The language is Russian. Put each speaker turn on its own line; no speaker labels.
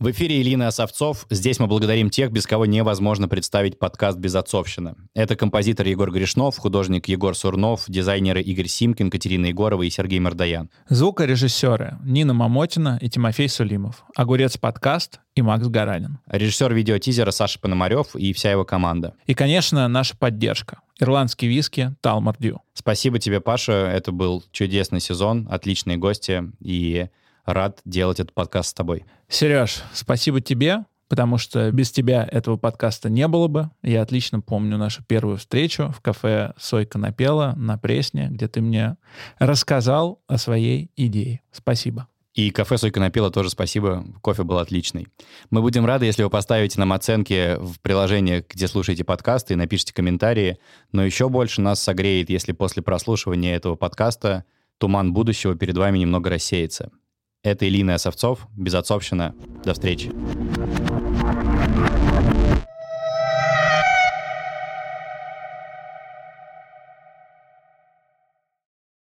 В эфире Илина Осовцов. Здесь мы благодарим тех, без кого невозможно представить подкаст «Безотцовщина». Это композитор Егор Гришнов, художник Егор Сурнов, дизайнеры Игорь Симкин, Катерина Егорова и Сергей Мордаян.
Звукорежиссеры Нина Мамотина и Тимофей Сулимов. Огурец подкаст и Макс Гаранин.
Режиссер видеотизера Саша Пономарев и вся его команда.
И, конечно, наша поддержка. Ирландский виски Талмар Дью.
Спасибо тебе, Паша. Это был чудесный сезон, отличные гости и рад делать этот подкаст с тобой.
Сереж, спасибо тебе, потому что без тебя этого подкаста не было бы. Я отлично помню нашу первую встречу в кафе «Сойка напела» на Пресне, где ты мне рассказал о своей идее. Спасибо.
И кафе «Сойка напела» тоже спасибо, кофе был отличный. Мы будем рады, если вы поставите нам оценки в приложении, где слушаете подкасты, и напишите комментарии. Но еще больше нас согреет, если после прослушивания этого подкаста туман будущего перед вами немного рассеется. Это Илина Совцов, Безотцовщина. До встречи.